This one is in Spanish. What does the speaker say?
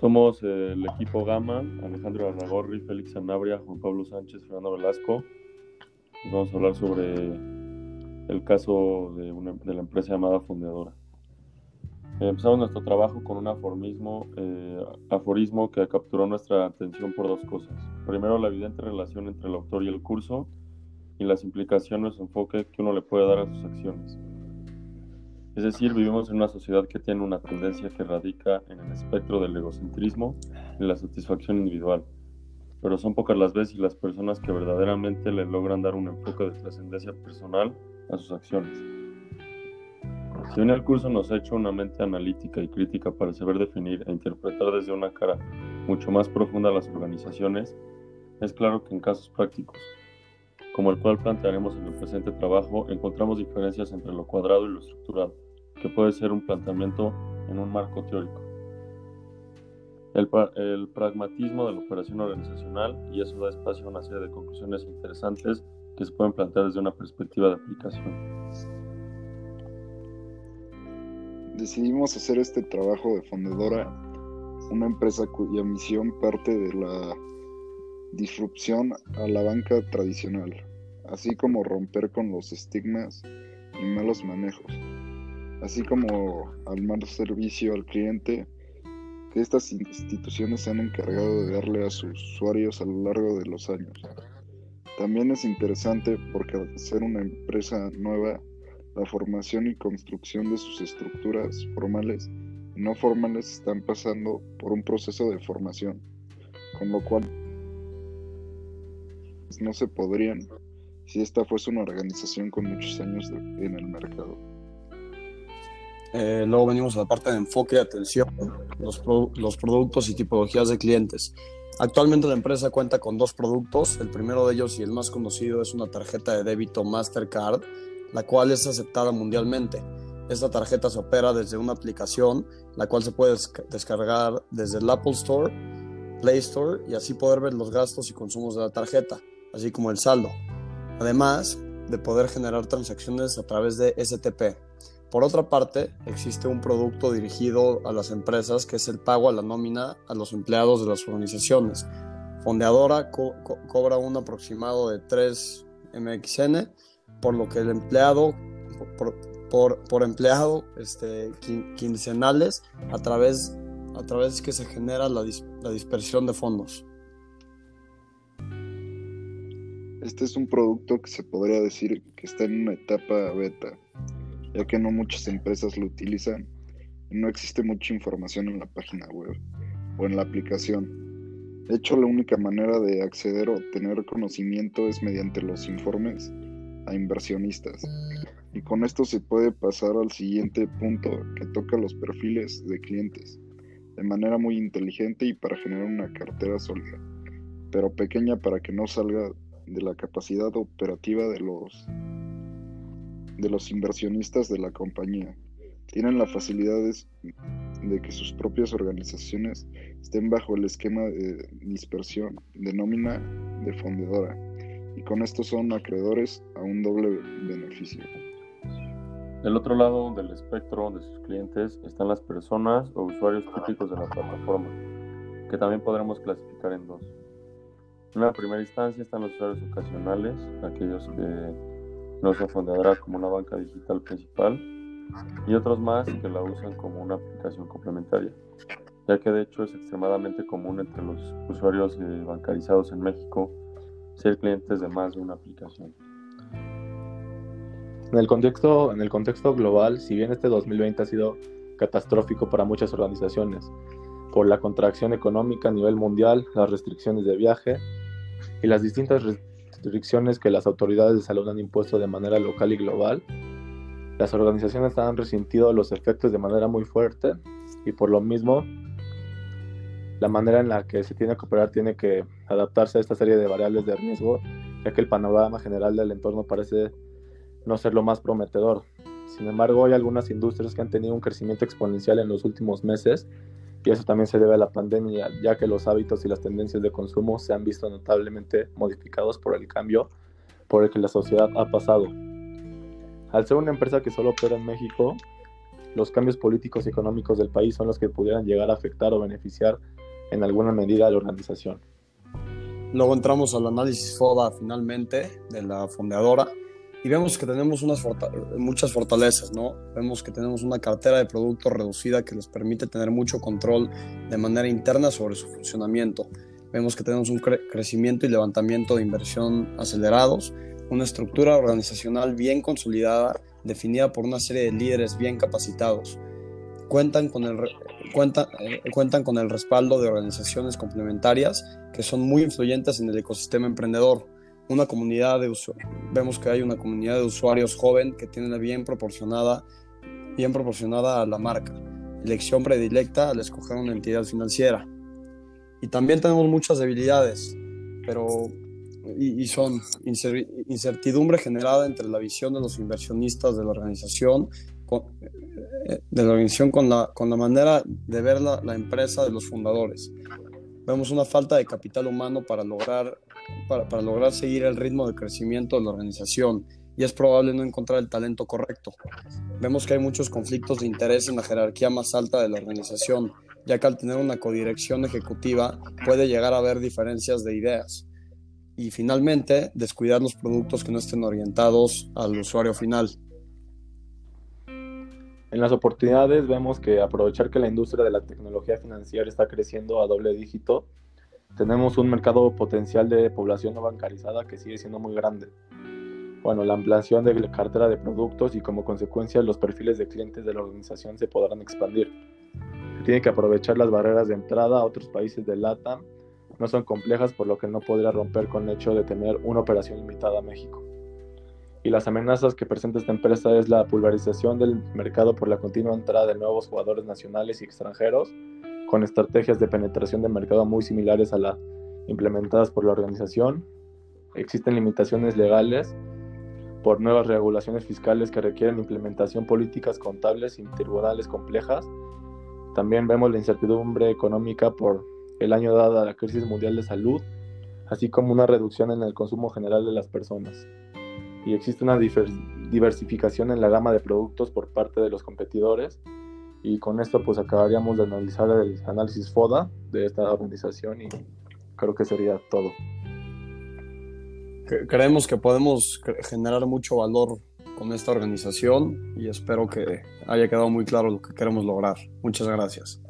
Somos el equipo Gama, Alejandro Arragorri, Félix Sanabria, Juan Pablo Sánchez, Fernando Velasco. Vamos a hablar sobre el caso de, de la empresa llamada Fundadora. Empezamos nuestro trabajo con un aforismo, eh, aforismo que capturó nuestra atención por dos cosas. Primero, la evidente relación entre el autor y el curso y las implicaciones o enfoque que uno le puede dar a sus acciones. Es decir, vivimos en una sociedad que tiene una tendencia que radica en el espectro del egocentrismo y la satisfacción individual, pero son pocas las veces las personas que verdaderamente le logran dar un enfoque de trascendencia personal a sus acciones. Si bien el curso nos ha hecho una mente analítica y crítica para saber definir e interpretar desde una cara mucho más profunda las organizaciones, es claro que en casos prácticos, como el cual plantearemos en el presente trabajo, encontramos diferencias entre lo cuadrado y lo estructurado, que puede ser un planteamiento en un marco teórico. El, pragmatismo de la operación organizacional y eso da espacio a una serie de conclusiones interesantes que se pueden plantear desde una perspectiva de aplicación decidimos hacer este trabajo de fundadora, una empresa cuya misión parte de la disrupción a la banca tradicional, así como romper con los estigmas y malos manejos, así como al mal servicio al cliente que estas instituciones se han encargado de darle a sus usuarios a lo largo de los años. También es interesante porque al ser una empresa nueva la formación y construcción de sus estructuras formales y no formales están pasando por un proceso de formación, con lo cual no se podrían si esta fuese una organización con muchos años en el mercado. Eh, luego venimos a la parte de enfoque y atención, los, los productos y tipologías de clientes. Actualmente la empresa cuenta con dos productos. El primero de ellos y el más conocido es una tarjeta de débito Mastercard la cual es aceptada mundialmente. Esta tarjeta se opera desde una aplicación, la cual se puede descargar desde el Apple Store, Play Store y así poder ver los gastos y consumos de la tarjeta, así como el saldo. Además de poder generar transacciones a través de STP. Por otra parte, existe un producto dirigido a las empresas que es el pago a la nómina a los empleados de las organizaciones. Fondeadora cobra un aproximado de 3 MXN por lo que el empleado, por, empleado este, quincenales, a través, a través que se genera la, la dispersión de fondos. Este es un producto que se podría decir que está en una etapa beta, ya que no muchas empresas lo utilizan y no existe mucha información en la página web o en la aplicación. De hecho, la única manera de acceder o obtener conocimiento es mediante los informes a inversionistas. Y con esto se puede pasar al siguiente punto que toca los perfiles de clientes, de manera muy inteligente y para generar una cartera sólida, pero pequeña para que no salga de la capacidad operativa de los, de los inversionistas de la compañía. Tienen la facilidad de que sus propias organizaciones estén bajo el esquema de dispersión de nómina de fundadora y con esto son acreedores a un doble beneficio. Del otro lado del espectro de sus clientes están las personas o usuarios típicos de la plataforma, que también podremos clasificar en dos. En la primera instancia están los usuarios ocasionales, aquellos que no son fundadora como una banca digital principal, y otros más que la usan como una aplicación complementaria, ya que de hecho es extremadamente común entre los usuarios eh, bancarizados en México ser clientes de más de una aplicación. En el contexto, en el contexto global, si bien este 2020 ha sido catastrófico para muchas organizaciones, por la contracción económica a nivel mundial, las restricciones de viaje y las distintas restricciones que las autoridades de salud han impuesto de manera local y global, las organizaciones han resentido los efectos de manera muy fuerte y por lo mismo la manera en la que se tiene que operar tiene que adaptarse a esta serie de variables de riesgo, ya que el panorama general del entorno parece no ser lo más prometedor. Sin embargo, hay algunas industrias que han tenido un crecimiento exponencial en los últimos meses y eso también se debe a la pandemia, ya que los hábitos y las tendencias de consumo se han visto notablemente modificados por el cambio por el que la sociedad ha pasado. Al ser una empresa que solo opera en México, los cambios políticos y económicos del país son los que pudieran llegar a afectar o beneficiar en alguna medida a la organización. Luego entramos al análisis FODA finalmente de la fundadora y vemos que tenemos unas muchas fortalezas, ¿no? Vemos que tenemos una cartera de productos reducida que les permite tener mucho control de manera interna sobre su funcionamiento. Vemos que tenemos un crecimiento y levantamiento de inversión acelerados, una estructura organizacional bien consolidada, definida por una serie de líderes bien capacitados. Cuentan con el, cuenta, eh, cuentan con el respaldo de organizaciones complementarias que son muy influyentes en el ecosistema emprendedor una comunidad de vemos que hay una comunidad de usuarios joven que tiene bien proporcionada, bien proporcionada a la marca, elección predilecta al escoger una entidad financiera. Y también tenemos muchas debilidades, pero y, son incertidumbre generada entre la visión de los inversionistas de la organización, con, eh, de la organización con la, con la manera de ver la, la empresa de los fundadores. Vemos una falta de capital humano para lograr para, lograr seguir el ritmo de crecimiento de la organización y es probable no encontrar el talento correcto. Vemos que hay muchos conflictos de interés en la jerarquía más alta de la organización, ya que al tener una codirección ejecutiva puede llegar a haber diferencias de ideas. Y finalmente, descuidar los productos que no estén orientados al usuario final. En las oportunidades vemos que aprovechar que la industria de la tecnología financiera está creciendo a doble dígito tenemos un mercado potencial de población no bancarizada que sigue siendo muy grande. Bueno, la ampliación de la cartera de productos y como consecuencia los perfiles de clientes de la organización se podrán expandir. Se tiene que aprovechar las barreras de entrada a otros países de LATAM. No son complejas por lo que no podría romper con el hecho de tener una operación limitada a México. Y las amenazas que presenta esta empresa es la pulverización del mercado por la continua entrada de nuevos jugadores nacionales y extranjeros con estrategias de penetración de mercado muy similares a las implementadas por la organización. Existen limitaciones legales por nuevas regulaciones fiscales que requieren implementación políticas contables y tribunales complejas. También vemos la incertidumbre económica por el año dado a la crisis mundial de salud, así como una reducción en el consumo general de las personas. Y existe una diversificación en la gama de productos por parte de los competidores y con esto pues acabaríamos de analizar el análisis FODA de esta organización y creo que sería todo. Creemos que podemos generar mucho valor con esta organización y espero que haya quedado muy claro lo que queremos lograr. Muchas gracias.